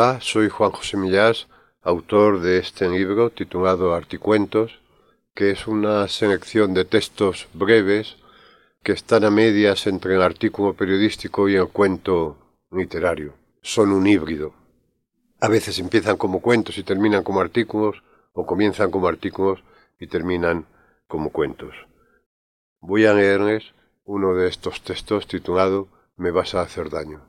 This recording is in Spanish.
Hola, soy Juan José Millás, autor de este libro titulado Articuentos, que es una selección de textos breves que están a medias entre el artículo periodístico y el cuento literario. Son un híbrido. A veces empiezan como cuentos y terminan como artículos, o comienzan como artículos y terminan como cuentos. Voy a leerles uno de estos textos titulado Me vas a hacer daño.